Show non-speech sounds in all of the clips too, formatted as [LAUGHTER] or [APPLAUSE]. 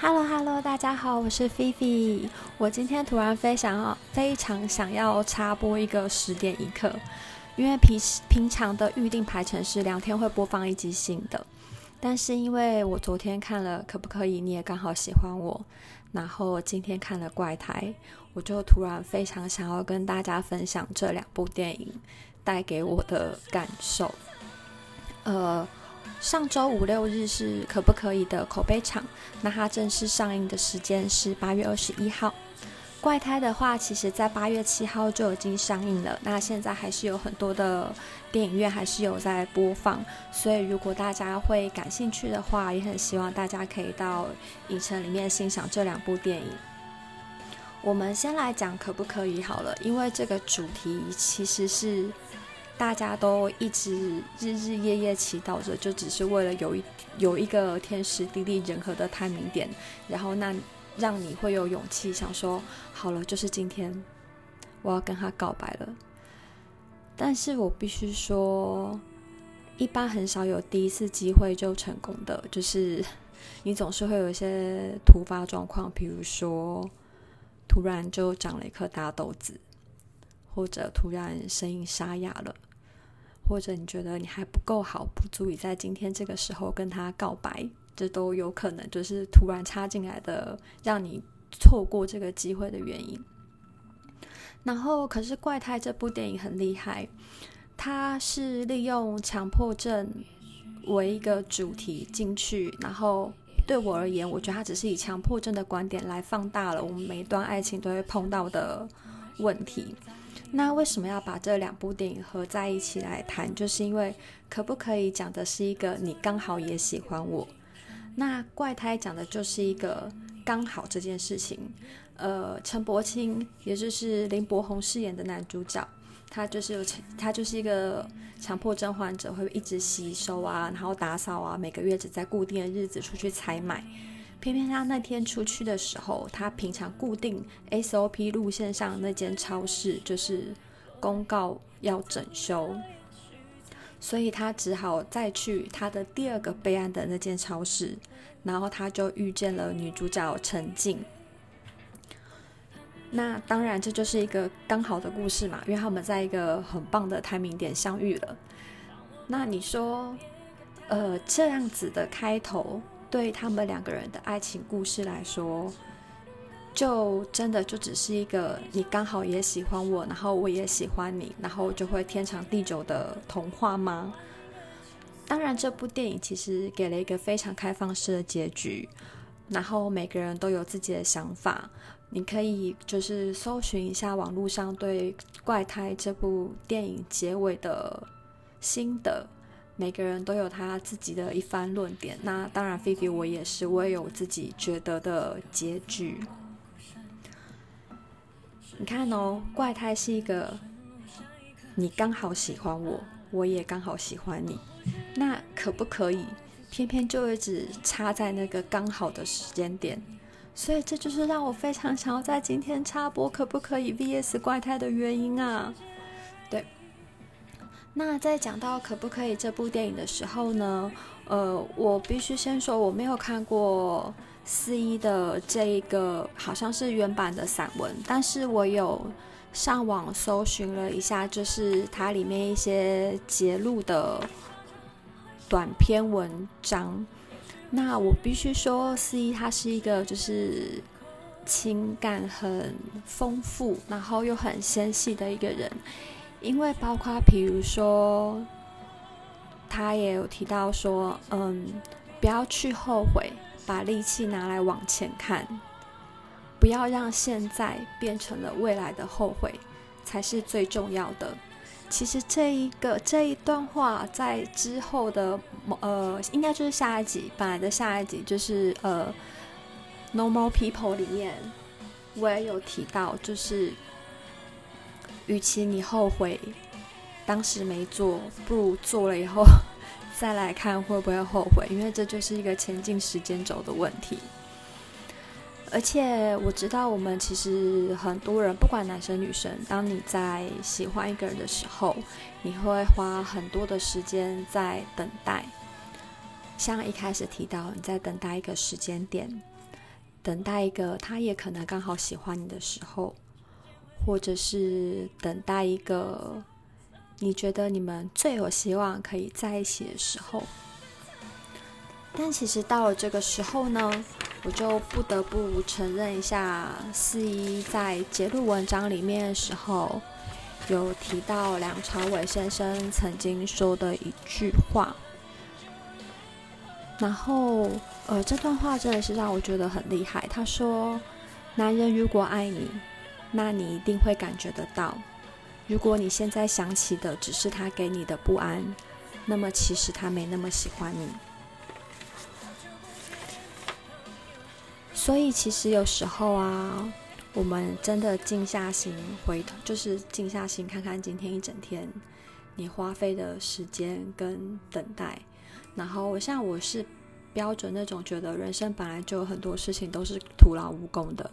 Hello Hello，大家好，我是菲菲。我今天突然非常非常想要插播一个十点一刻，因为平时平常的预定排程是两天会播放一集新的，但是因为我昨天看了可不可以，你也刚好喜欢我，然后今天看了怪胎，我就突然非常想要跟大家分享这两部电影带给我的感受。呃。上周五六日是可不可以的口碑场，那它正式上映的时间是八月二十一号。怪胎的话，其实在八月七号就已经上映了，那现在还是有很多的电影院还是有在播放，所以如果大家会感兴趣的话，也很希望大家可以到影城里面欣赏这两部电影。我们先来讲可不可以好了，因为这个主题其实是。大家都一直日日夜夜祈祷着，就只是为了有一有一个天时地利人和的探明点，然后那让你会有勇气想说，好了，就是今天我要跟他告白了。但是我必须说，一般很少有第一次机会就成功的，就是你总是会有一些突发状况，比如说突然就长了一颗大豆子。或者突然声音沙哑了，或者你觉得你还不够好，不足以在今天这个时候跟他告白，这都有可能就是突然插进来的，让你错过这个机会的原因。然后，可是《怪胎》这部电影很厉害，它是利用强迫症为一个主题进去，然后对我而言，我觉得它只是以强迫症的观点来放大了我们每一段爱情都会碰到的问题。那为什么要把这两部电影合在一起来谈？就是因为可不可以讲的是一个你刚好也喜欢我，那怪胎讲的就是一个刚好这件事情。呃，陈柏青也就是林柏宏饰演的男主角，他就是他就是一个强迫症患者，会一直吸收啊，然后打扫啊，每个月只在固定的日子出去采买。偏偏他那天出去的时候，他平常固定 SOP 路线上那间超市就是公告要整修，所以他只好再去他的第二个备案的那间超市，然后他就遇见了女主角陈静。那当然这就是一个刚好的故事嘛，因为他们在一个很棒的台名点相遇了。那你说，呃，这样子的开头。对他们两个人的爱情故事来说，就真的就只是一个你刚好也喜欢我，然后我也喜欢你，然后就会天长地久的童话吗？当然，这部电影其实给了一个非常开放式的结局，然后每个人都有自己的想法。你可以就是搜寻一下网络上对《怪胎》这部电影结尾的心得。每个人都有他自己的一番论点，那当然，菲菲我也是，我也有自己觉得的结局。你看哦，怪胎是一个你刚好喜欢我，我也刚好喜欢你，那可不可以？偏偏就一直插在那个刚好的时间点，所以这就是让我非常想要在今天插播可不可以 VS 怪胎的原因啊。那在讲到可不可以这部电影的时候呢，呃，我必须先说我没有看过肆一的这一个好像是原版的散文，但是我有上网搜寻了一下，就是它里面一些节录的短篇文章。那我必须说，肆一他是一个就是情感很丰富，然后又很纤细的一个人。因为包括，比如说，他也有提到说，嗯，不要去后悔，把力气拿来往前看，不要让现在变成了未来的后悔，才是最重要的。其实这一个这一段话在之后的呃，应该就是下一集，本来的下一集就是呃，Normal People 里面，我也有提到，就是。与其你后悔当时没做，不如做了以后 [LAUGHS] 再来看会不会后悔，因为这就是一个前进时间轴的问题。而且我知道，我们其实很多人，不管男生女生，当你在喜欢一个人的时候，你会花很多的时间在等待。像一开始提到，你在等待一个时间点，等待一个他也可能刚好喜欢你的时候，或者是等待一个你觉得你们最有希望可以在一起的时候。但其实到了这个时候呢，我就不得不承认一下，四一在节录文章里面的时候，有提到梁朝伟先生曾经说的一句话。然后，呃，这段话真的是让我觉得很厉害。他说：“男人如果爱你，那你一定会感觉得到。如果你现在想起的只是他给你的不安，那么其实他没那么喜欢你。”所以，其实有时候啊，我们真的静下心，回头就是静下心看看今天一整天你花费的时间跟等待。然后，像我是标准那种觉得人生本来就有很多事情都是徒劳无功的，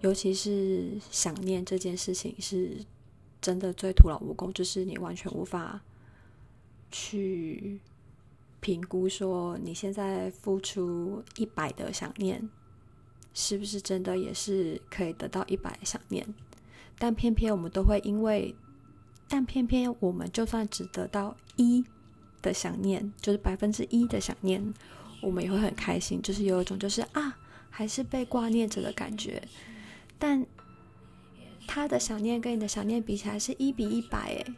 尤其是想念这件事情是真的最徒劳无功，就是你完全无法去评估说你现在付出一百的想念，是不是真的也是可以得到一百想念？但偏偏我们都会因为，但偏偏我们就算只得到一。的想念就是百分之一的想念，我们也会很开心，就是有一种就是啊，还是被挂念着的感觉。但他的想念跟你的想念比起来是一比一百诶，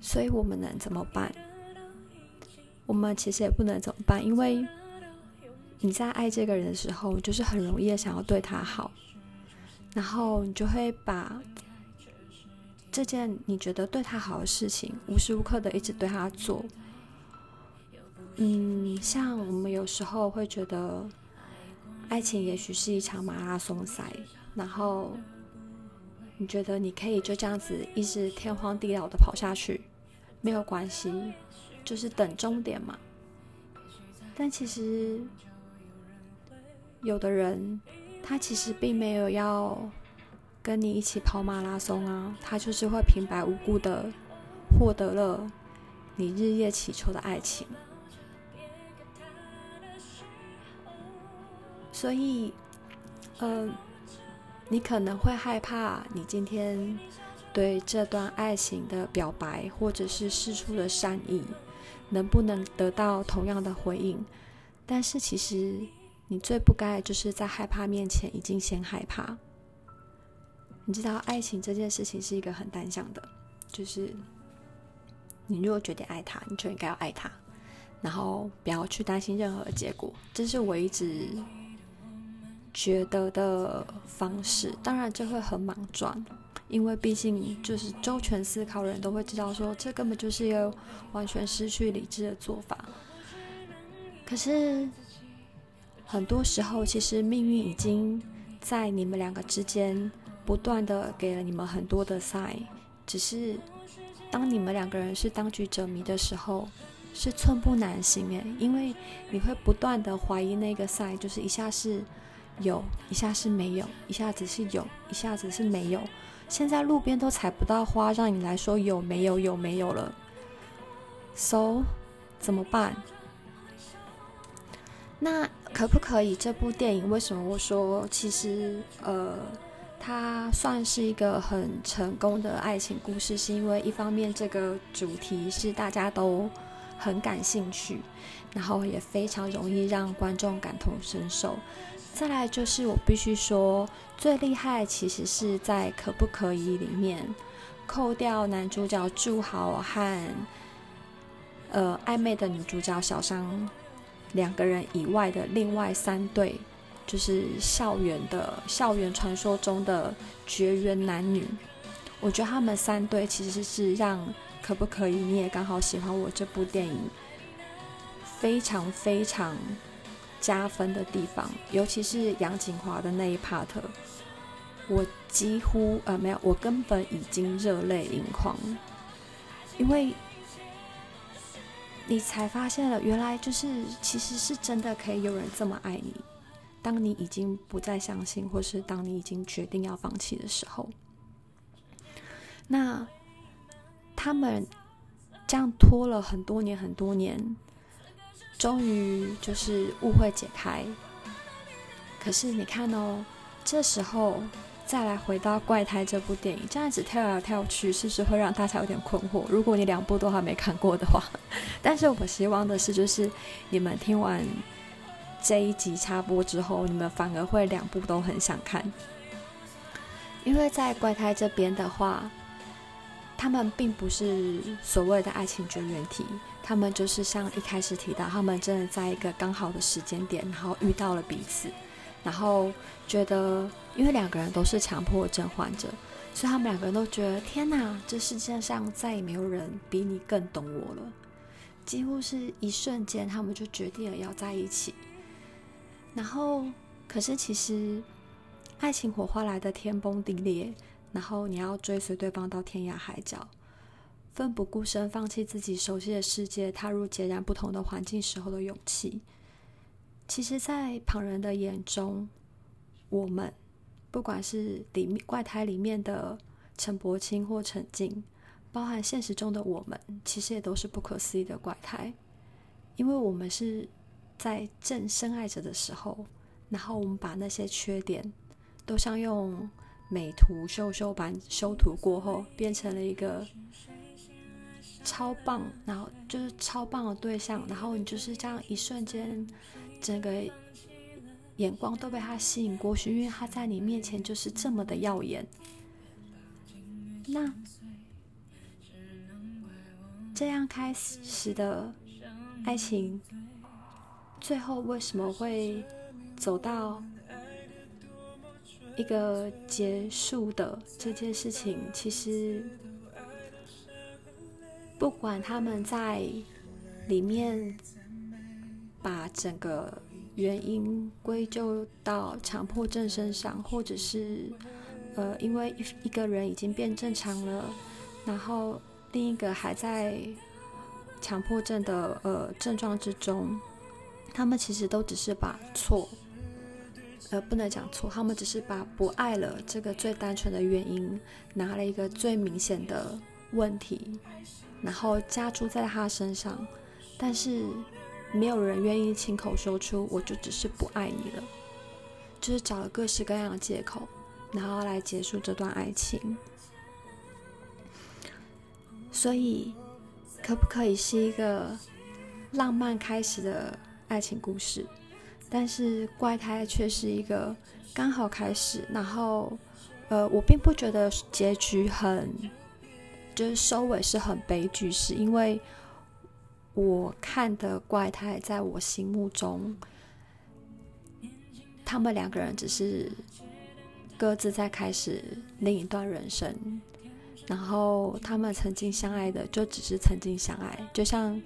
所以我们能怎么办？我们其实也不能怎么办，因为你在爱这个人的时候，就是很容易的想要对他好，然后你就会把。这件你觉得对他好的事情，无时无刻的一直对他做。嗯，像我们有时候会觉得，爱情也许是一场马拉松赛，然后你觉得你可以就这样子一直天荒地老的跑下去，没有关系，就是等终点嘛。但其实，有的人他其实并没有要。跟你一起跑马拉松啊，他就是会平白无故的获得了你日夜祈求的爱情。所以，呃，你可能会害怕，你今天对这段爱情的表白，或者是释出的善意，能不能得到同样的回应？但是，其实你最不该就是在害怕面前已经先害怕。你知道，爱情这件事情是一个很单向的，就是你如果决定爱他，你就应该要爱他，然后不要去担心任何结果。这是我一直觉得的方式。当然，这会很莽撞，因为毕竟就是周全思考的人都会知道说，这根本就是一个完全失去理智的做法。可是很多时候，其实命运已经在你们两个之间。不断的给了你们很多的 sign，只是当你们两个人是当局者迷的时候，是寸步难行诶，因为你会不断的怀疑那个赛就是一下是有，一下是没有，一下子是有，一下子是没有。现在路边都采不到花，让你来说有没有有没有了，so 怎么办？那可不可以？这部电影为什么我说其实呃？它算是一个很成功的爱情故事，是因为一方面这个主题是大家都很感兴趣，然后也非常容易让观众感同身受。再来就是我必须说，最厉害其实是在可不可以里面，扣掉男主角祝豪和呃暧昧的女主角小商两个人以外的另外三对。就是校园的校园传说中的绝缘男女，我觉得他们三对其实是让可不可以你也刚好喜欢我这部电影非常非常加分的地方，尤其是杨景华的那一 part，我几乎呃没有，我根本已经热泪盈眶，因为你才发现了原来就是其实是真的可以有人这么爱你。当你已经不再相信，或是当你已经决定要放弃的时候，那他们这样拖了很多年，很多年，终于就是误会解开，可是你看哦，这时候再来回到《怪胎》这部电影，这样子跳来跳去，是不是会让大家有点困惑？如果你两部都还没看过的话，[LAUGHS] 但是我希望的是，就是你们听完这一集插播之后，你们反而会两部都很想看，因为在《怪胎》这边的话。他们并不是所谓的爱情绝缘体，他们就是像一开始提到，他们真的在一个刚好的时间点，然后遇到了彼此，然后觉得，因为两个人都是强迫症患者，所以他们两个人都觉得，天哪，这世界上再也没有人比你更懂我了，几乎是一瞬间，他们就决定了要在一起。然后，可是其实，爱情火花来的天崩地裂。然后你要追随对方到天涯海角，奋不顾身放弃自己熟悉的世界，踏入截然不同的环境时候的勇气。其实，在旁人的眼中，我们不管是里面怪胎里面的陈柏青或陈静，包含现实中的我们，其实也都是不可思议的怪胎，因为我们是在正深爱着的时候，然后我们把那些缺点都像用。美图秀秀版修图过后，变成了一个超棒，然后就是超棒的对象，然后你就是这样一瞬间，整个眼光都被他吸引过去，因为他在你面前就是这么的耀眼。那这样开始的爱情，最后为什么会走到？一个结束的这件事情，其实不管他们在里面把整个原因归咎到强迫症身上，或者是呃，因为一一个人已经变正常了，然后另一个还在强迫症的呃症状之中，他们其实都只是把错。呃，不能讲错，他们只是把不爱了这个最单纯的原因，拿了一个最明显的问题，然后加注在他身上，但是没有人愿意亲口说出“我就只是不爱你了”，就是找了各式各样的借口，然后来结束这段爱情。所以，可不可以是一个浪漫开始的爱情故事？但是怪胎却是一个刚好开始，然后，呃，我并不觉得结局很，就是收尾是很悲剧，是因为我看的怪胎在我心目中，他们两个人只是各自在开始另一段人生，然后他们曾经相爱的就只是曾经相爱，就像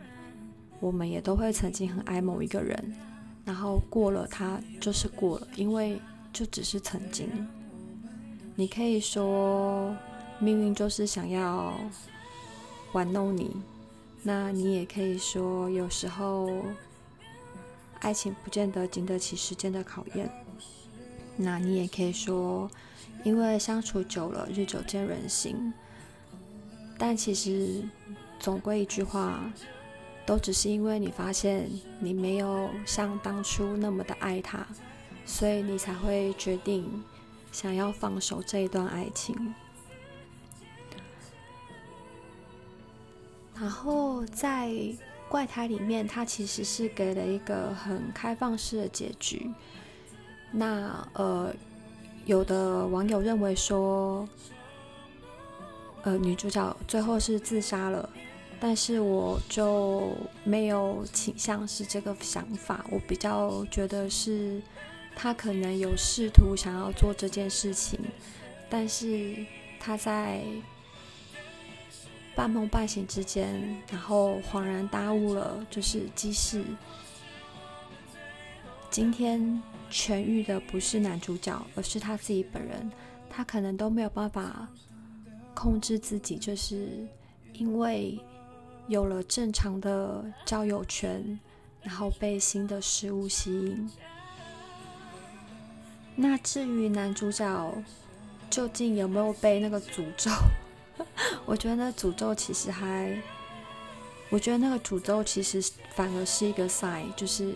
我们也都会曾经很爱某一个人。然后过了，它就是过了，因为就只是曾经。你可以说命运就是想要玩弄你，那你也可以说有时候爱情不见得经得起时间的考验。那你也可以说，因为相处久了，日久见人心。但其实总归一句话。都只是因为你发现你没有像当初那么的爱他，所以你才会决定想要放手这一段爱情。然后在怪胎里面，他其实是给了一个很开放式的结局。那呃，有的网友认为说，呃，女主角最后是自杀了。但是我就没有倾向是这个想法，我比较觉得是他可能有试图想要做这件事情，但是他在半梦半醒之间，然后恍然大悟了，就是即使今天痊愈的不是男主角，而是他自己本人，他可能都没有办法控制自己，就是因为。有了正常的交友圈，然后被新的事物吸引。那至于男主角究竟有没有被那个诅咒？[LAUGHS] 我觉得那诅咒其实还，我觉得那个诅咒其实反而是一个 sign，就是，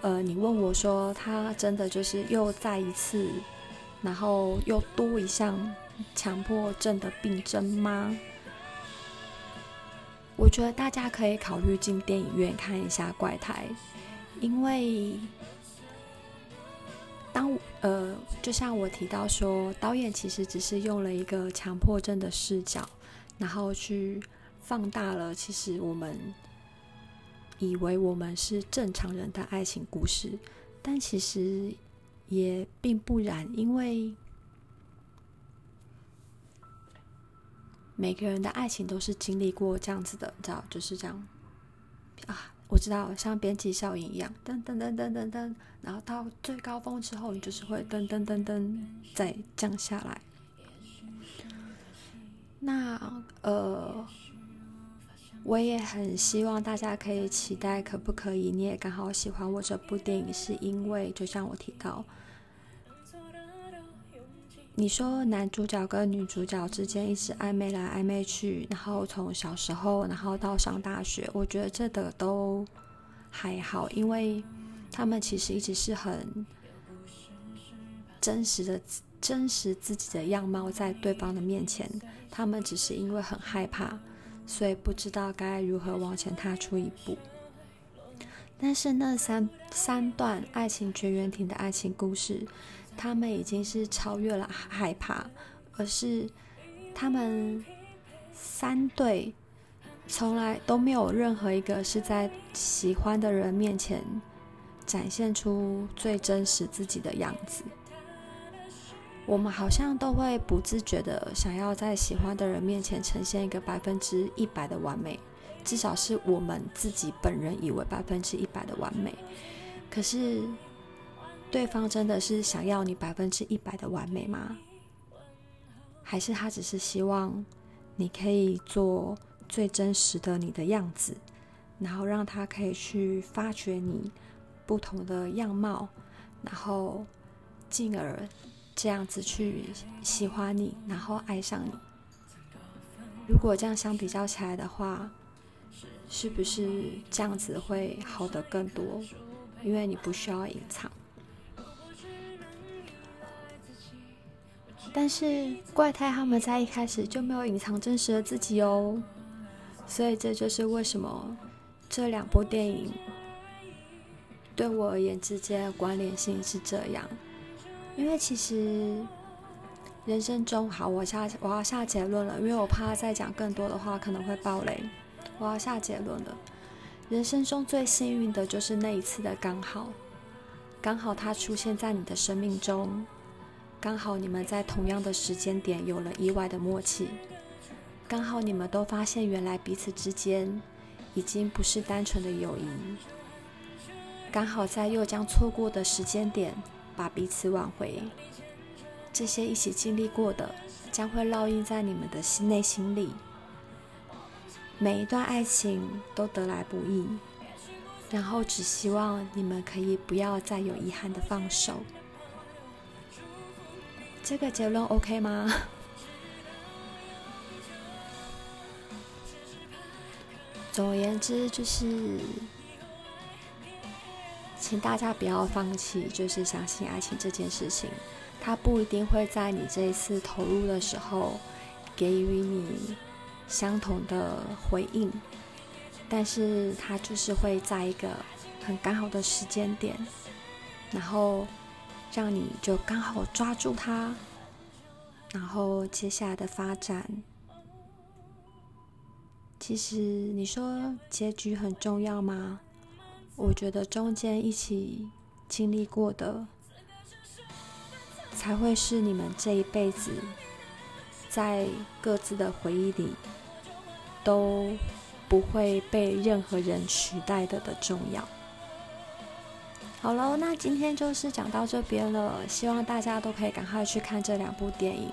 呃，你问我说，他真的就是又再一次，然后又多一项强迫症的病症吗？我觉得大家可以考虑进电影院看一下《怪胎》，因为当呃，就像我提到说，导演其实只是用了一个强迫症的视角，然后去放大了其实我们以为我们是正常人的爱情故事，但其实也并不然，因为。每个人的爱情都是经历过这样子的，你知道，就是这样啊。我知道，像边际效应一样，噔噔噔噔噔噔，然后到最高峰之后，你就是会噔噔噔噔再降下来。那呃，我也很希望大家可以期待，可不可以？你也刚好喜欢我这部电影，是因为就像我提到。你说男主角跟女主角之间一直暧昧来暧昧去，然后从小时候，然后到上大学，我觉得这个都还好，因为他们其实一直是很真实的、真实自己的样貌在对方的面前，他们只是因为很害怕，所以不知道该如何往前踏出一步。但是那三三段爱情绝缘体的爱情故事。他们已经是超越了害怕，而是他们三对从来都没有任何一个是在喜欢的人面前展现出最真实自己的样子。我们好像都会不自觉的想要在喜欢的人面前呈现一个百分之一百的完美，至少是我们自己本人以为百分之一百的完美。可是。对方真的是想要你百分之一百的完美吗？还是他只是希望你可以做最真实的你的样子，然后让他可以去发掘你不同的样貌，然后进而这样子去喜欢你，然后爱上你。如果这样相比较起来的话，是不是这样子会好得更多？因为你不需要隐藏。但是怪胎他们在一开始就没有隐藏真实的自己哦，所以这就是为什么这两部电影对我而言之间的关联性是这样。因为其实人生中，好，我下我要下结论了，因为我怕再讲更多的话可能会爆雷，我要下结论了。人生中最幸运的就是那一次的刚好，刚好他出现在你的生命中。刚好你们在同样的时间点有了意外的默契，刚好你们都发现原来彼此之间已经不是单纯的友谊，刚好在又将错过的时间点把彼此挽回，这些一起经历过的将会烙印在你们的心内心里，每一段爱情都得来不易，然后只希望你们可以不要再有遗憾的放手。这个结论 OK 吗？[LAUGHS] 总而言之，就是请大家不要放弃，就是相信爱情这件事情。它不一定会在你这一次投入的时候给予你相同的回应，但是它就是会在一个很刚好的时间点，然后。让你就刚好抓住它，然后接下来的发展，其实你说结局很重要吗？我觉得中间一起经历过的，才会是你们这一辈子在各自的回忆里都不会被任何人取代的的重要。好了，那今天就是讲到这边了。希望大家都可以赶快去看这两部电影，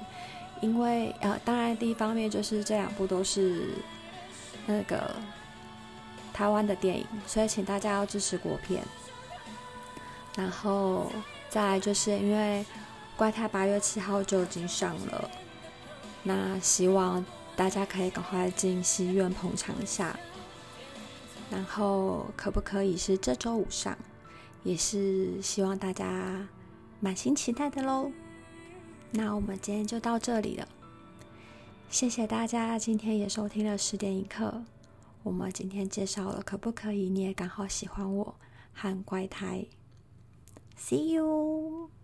因为呃，当然第一方面就是这两部都是那个台湾的电影，所以请大家要支持国片。然后再来就是因为《怪胎》八月七号就已经上了，那希望大家可以赶快进戏院捧场一下。然后可不可以是这周五上？也是希望大家满心期待的喽。那我们今天就到这里了，谢谢大家今天也收听了十点一刻。我们今天介绍了可不可以？你也刚好喜欢我和怪胎，See you。